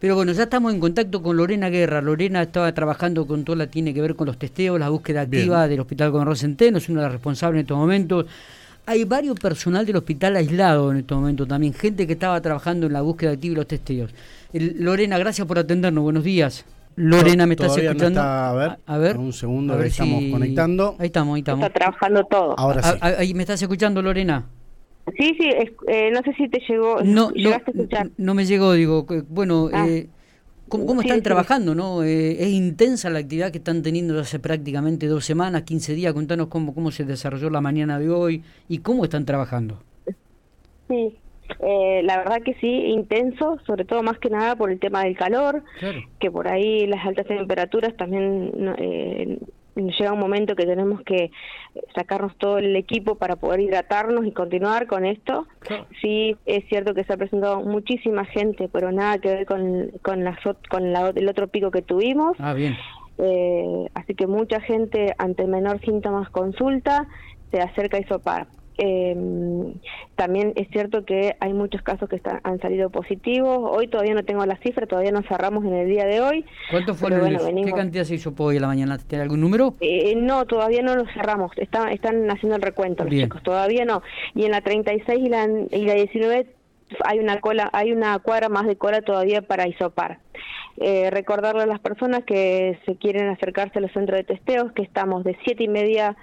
Pero bueno, ya estamos en contacto con Lorena Guerra. Lorena estaba trabajando con todo lo que tiene que ver con los testeos, la búsqueda activa del Hospital Gobernador Centeno, es una de las responsables en estos momentos. Hay varios personal del hospital aislado en estos momentos también, gente que estaba trabajando en la búsqueda activa y los testeos. Lorena, gracias por atendernos, buenos días. Lorena, ¿me estás escuchando? a, ver, a, ver, un segundo, a ver estamos conectando. Ahí estamos, ahí estamos. Está trabajando todo. Ahora sí. ahí ¿Me estás escuchando, Lorena? Sí, sí, eh, no sé si te llegó, no, no, a escuchar. No me llegó, digo, bueno, ah. eh, ¿cómo, están trabajando? no eh, Es intensa la actividad que están teniendo hace prácticamente dos semanas, 15 días. Contanos cómo, cómo se desarrolló la mañana de hoy y cómo están trabajando. Sí, eh, la verdad que sí, intenso, sobre todo más que nada por el tema del calor, que por ahí las altas temperaturas también eh, llega un momento que tenemos que sacarnos todo el equipo para poder hidratarnos y continuar con esto. Sí, es cierto que se ha presentado muchísima gente, pero nada que ver con, con, la, con el otro pico que tuvimos. Ah, bien. Eh, así que mucha gente ante menor síntomas consulta, se acerca a isopar. Eh, también es cierto que hay muchos casos que están, han salido positivos. Hoy todavía no tengo la cifra, todavía no cerramos en el día de hoy. ¿Cuánto fueron? ¿Qué cantidad se hizo hoy en la mañana? ¿Tiene algún número? Eh, no, todavía no lo cerramos. Están, están haciendo el recuento los chicos, todavía no. Y en la 36 y la, y la 19 hay una cola, hay una cuadra más de cola todavía para isopar. Eh, recordarle a las personas que se quieren acercarse a los centros de testeos que estamos de siete y media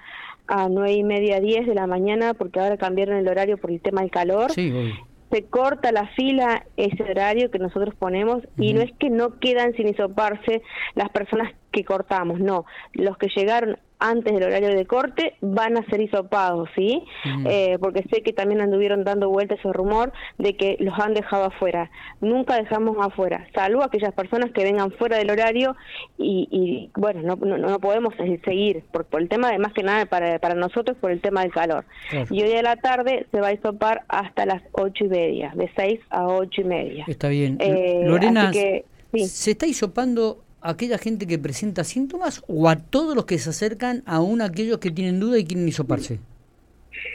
a nueve y media, diez de la mañana, porque ahora cambiaron el horario por el tema del calor. se corta la fila ese horario que nosotros ponemos y no es que no quedan sin hisoparse las personas que cortamos, no, los que llegaron antes del horario de corte van a ser hisopados, ¿sí? Eh, porque sé que también anduvieron dando vueltas ese rumor de que los han dejado afuera. Nunca dejamos afuera, salvo aquellas personas que vengan fuera del horario y, bueno, no, no, podemos seguir por, por, el tema de más que nada para, para nosotros por el tema del calor. Y hoy a la tarde se va a hisopar hasta las ocho y media, de seis a ocho y media. Está bien. Eh, Lorena, ¿se está hisopando aquella gente que presenta síntomas o a todos los que se acercan, aún aquellos que tienen duda y quieren hisoparse?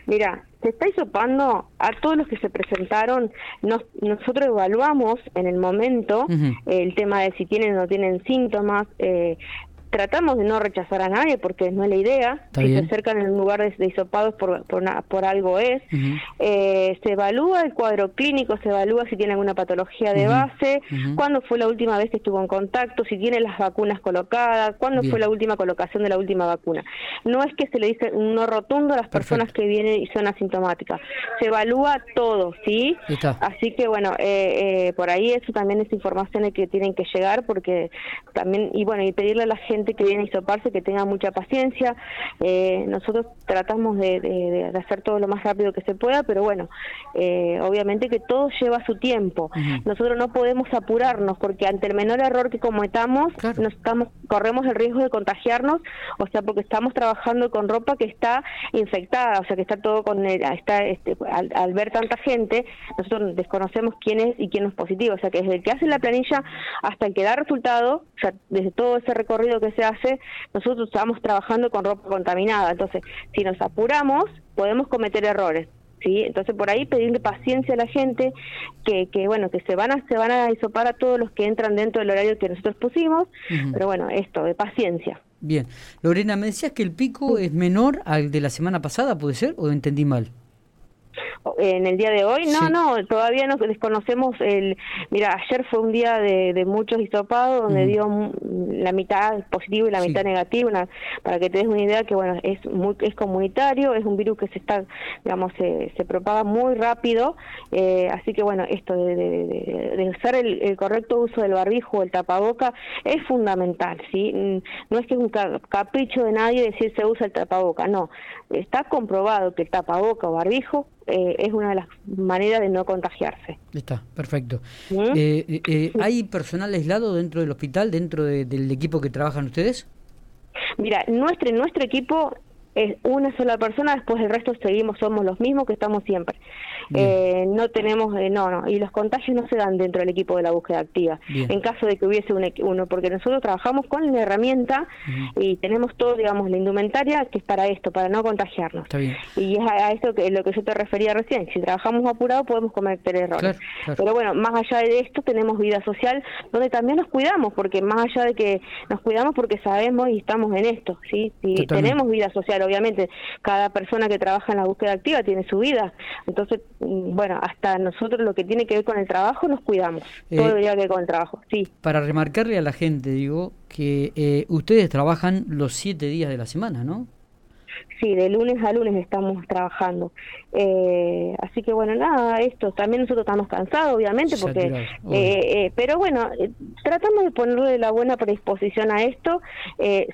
Mira, se está hisopando a todos los que se presentaron. nosotros evaluamos en el momento el tema de si tienen o no tienen síntomas. Eh, tratamos de no rechazar a nadie porque no es la idea. si se acercan en lugar de, de hisopados por, por, algo es. Eh, se evalúa el cuadro clínico, se evalúa si tiene alguna patología de base, cuándo fue la última vez que estuvo en contacto, si tiene las vacunas colocadas, cuándo fue la última colocación de la última vacuna. No es que se le dice un no rotundo a las personas que vienen y son asintomáticas. Se evalúa todo, ¿sí? Así que bueno, eh, eh, por ahí eso también es información que tienen que llegar porque también, y bueno, y pedirle a la gente que viene a hisoparse que tenga mucha paciencia. Eh, nosotros tratamos de, hacer todo lo más rápido que se pueda, pero bueno, eh, obviamente que todo lleva su tiempo. Nosotros no podemos apurarnos porque ante el menor error que cometamos, nos estamos, corremos el riesgo de contagiarnos, o sea, porque estamos trabajando con ropa que está infectada, o sea, que está todo con el, está, este, al, ver tanta gente, nosotros desconocemos quién es y quién es positivo, o sea, que desde el que hace la planilla hasta el que da resultado, o sea, desde todo ese recorrido que se hace, nosotros estamos trabajando con ropa contaminada. Entonces, si nos apuramos, podemos cometer errores. ¿Sí? Entonces por ahí pedirle paciencia a la gente que, que bueno que se van a se van a isopar a todos los que entran dentro del horario que nosotros pusimos, pero bueno, esto de paciencia. Bien. Lorena, me decías que el pico es menor al de la semana pasada, ¿puede ser? ¿O entendí mal? En el día de hoy. No, no, todavía no desconocemos el... Mira, ayer fue un día de, de muchos hisopados donde mm. dio la mitad positivo y la mitad negativo, para que te des una idea que, bueno, es, muy, es comunitario, es un virus que se está, digamos, se, se propaga muy rápido, eh, así que, bueno, esto de, de, usar el, el, correcto uso del barbijo o el tapaboca es fundamental, ¿sí? No es que es un capricho de nadie decir se usa el tapaboca, no. Está comprobado que el tapaboca o barbijo eh, es una de las maneras de no contagiarse. Está, perfecto. ¿Mm? Eh, eh, ¿Hay personal aislado dentro del hospital, dentro del equipo que trabajan ustedes? Mira, nuestro, nuestro equipo es una sola persona, después el resto seguimos, somos los mismos que estamos siempre. Eh, no tenemos, eh, no, no, y los contagios no se dan dentro del equipo de la búsqueda activa, en caso de que hubiese un, uno, porque nosotros trabajamos con la herramienta y tenemos todo, digamos, la indumentaria que es para esto, para no contagiarnos. Y es a, esto que lo que yo te refería recién, si trabajamos apurado podemos cometer errores. Pero bueno, más allá de esto tenemos vida social donde también nos cuidamos, porque más allá de que nos cuidamos porque sabemos y estamos en esto, ¿sí? Si tenemos vida social, obviamente, cada persona que trabaja en la búsqueda activa tiene su vida, entonces Mm, bueno, hasta nosotros lo que tiene que ver con el trabajo nos cuidamos, eh, todo lo que ver con el trabajo, sí. Para remarcarle a la gente, digo, que eh, ustedes trabajan los siete días de la semana, ¿no? Sí, de lunes a lunes estamos trabajando. Eh, así que bueno, nada, esto, también nosotros estamos cansados, obviamente, porque, eh, eh, pero bueno, tratamos de ponerle la buena predisposición a esto.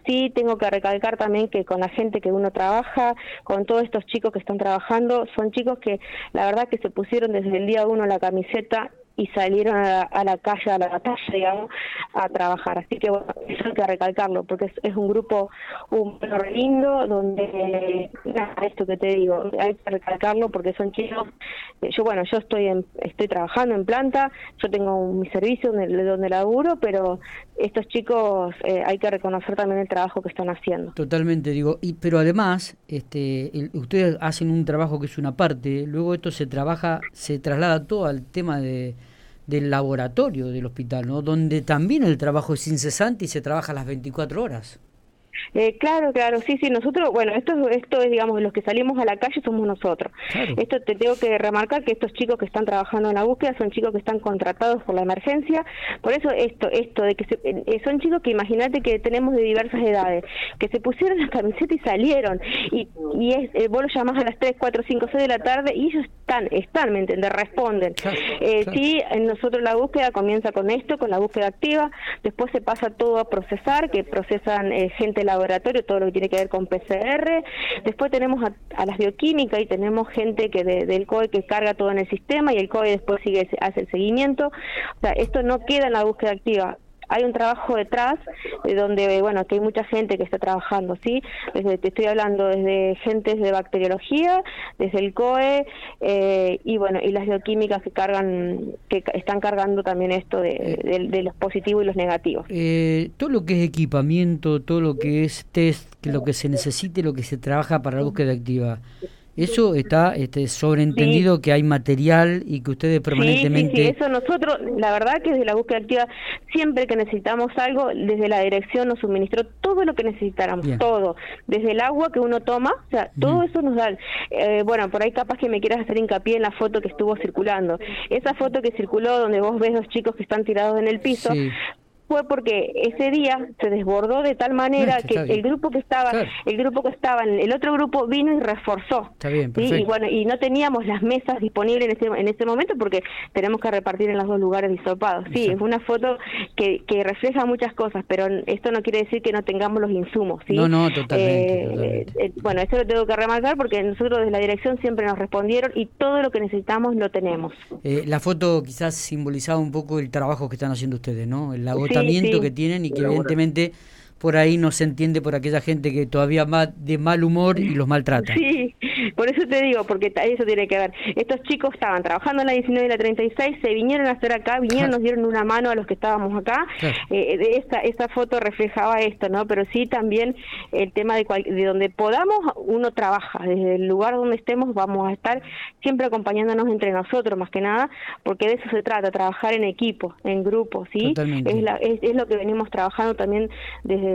sí, tengo que recalcar también que con la gente que uno trabaja, con todos estos chicos que están trabajando, son chicos que la verdad que se pusieron desde el día uno la camiseta y salieron a la, calle, a la batalla, digamos, a trabajar. Así que bueno, eso hay que recalcarlo, porque es, un grupo un lindo, donde, nada, esto que te digo, hay que recalcarlo porque son chicos, eh, yo bueno, yo estoy en, estoy trabajando en planta, yo tengo mi servicio donde, donde laburo, pero estos chicos eh, hay que reconocer también el trabajo que están haciendo. Totalmente, digo, y pero además, este, ustedes hacen un trabajo que es una parte, luego esto se trabaja, se traslada todo al tema de del laboratorio del hospital, ¿no? Donde también el trabajo es incesante y se trabaja las 24 horas. Eh, claro, claro, sí, sí, nosotros, bueno, esto, esto es, digamos, los que salimos a la calle somos nosotros. Esto te tengo que remarcar que estos chicos que están trabajando en la búsqueda son chicos que están contratados por la emergencia, por eso esto, esto de que eh, eh, son chicos que imagínate que tenemos de diversas edades, que se pusieron la camiseta y salieron, y, y es, eh, vos los llamás a las 3, 4, 5, 6 de la tarde y ellos están, están, ¿me entiendes? Responden. Sí, en nosotros la búsqueda comienza con esto, con la búsqueda activa, después se pasa todo a procesar, que procesan gente laboratorio, todo lo que tiene que ver con PCR. Después tenemos a, las bioquímicas y tenemos gente que del COE que carga todo en el sistema y el COE después sigue hace el seguimiento. O sea, esto no queda en la búsqueda activa hay un trabajo detrás de donde bueno que hay mucha gente que está trabajando sí desde te estoy hablando desde gentes de bacteriología desde el COE eh, y bueno y las bioquímicas que cargan que están cargando también esto de, eh. los positivos y los negativos eh, todo lo que es equipamiento todo lo que es test lo que se necesite lo que se trabaja para la búsqueda activa eso está este, sobreentendido que hay material y que ustedes permanentemente... Sí, sí, eso nosotros, la verdad que desde la búsqueda activa, siempre que necesitamos algo, desde la dirección nos suministró todo lo que necesitáramos, todo. Desde el agua que uno toma, o sea, todo eso nos da... Eh, bueno, por ahí capaz que me quieras hacer hincapié en la foto que estuvo circulando. Esa foto que circuló donde vos ves los chicos que están tirados en el piso, fue porque ese día se desbordó de tal manera que el grupo que estaba el grupo que estaba el otro grupo vino y reforzó. Y bueno y no teníamos las mesas disponibles en ese en ese momento porque tenemos que repartir en los dos lugares disopados. Sí es una foto que, que refleja muchas cosas pero esto no quiere decir que no tengamos los insumos ¿sí? no no totalmente, eh, eh, bueno eso lo tengo que remarcar porque nosotros desde la dirección siempre nos respondieron y todo lo que necesitamos lo tenemos. Eh, la foto quizás simbolizaba un poco el trabajo que están haciendo ustedes no el que tienen y que evidentemente por ahí no se entiende por aquella gente que todavía va de mal humor y los maltrata. Sí, por eso te digo, porque eso tiene que ver. Estos chicos estaban trabajando en la 19 y la 36, se vinieron a hacer acá, vinieron, nos dieron una mano a los que estábamos acá. Eh, esta, esta foto reflejaba esto, ¿no? Pero sí también el tema de, de donde podamos, uno trabaja. Desde el lugar donde estemos vamos a estar siempre acompañándonos entre nosotros, más que nada, porque de eso se trata, trabajar en equipo, en grupo, ¿sí? Es, la, es, es lo que venimos trabajando también desde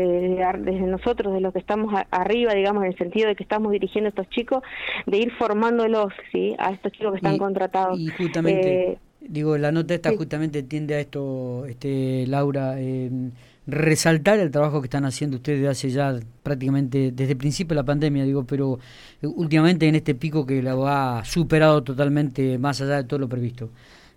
desde, nosotros, de los que estamos arriba, digamos, en el sentido de que estamos dirigiendo a estos chicos, de ir formándolos, ¿sí? A estos chicos que están contratados. Y justamente, eh, digo, la nota esta justamente tiende a esto, este Laura, resaltar el trabajo que están haciendo ustedes hace ya prácticamente desde el principio de la pandemia, digo, pero últimamente en este pico que lo ha superado totalmente más allá de todo lo previsto.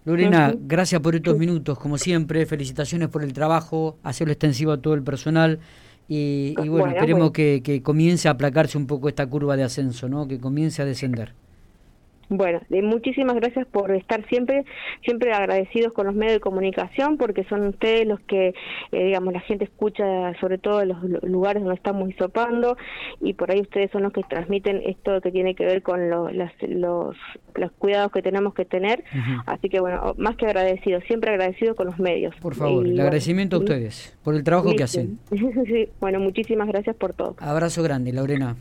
Lorena, gracias por estos minutos, como siempre, felicitaciones por el trabajo, hacerlo extensivo a todo el personal y, bueno, esperemos que, que comience a aplacarse un poco esta curva de ascenso, ¿no? que comience a descender. Bueno, muchísimas gracias por estar siempre, siempre agradecidos con los medios de comunicación, porque son ustedes los que, eh, digamos, la gente escucha, sobre todo en los lugares donde estamos hisopando, y por ahí ustedes son los que transmiten esto que tiene que ver con los, los, cuidados que tenemos que tener. Así que, bueno, más que agradecidos, siempre agradecidos con los medios. Por favor, el agradecimiento a ustedes por el trabajo que hacen. bueno, muchísimas gracias por todo. Abrazo grande, Lorena.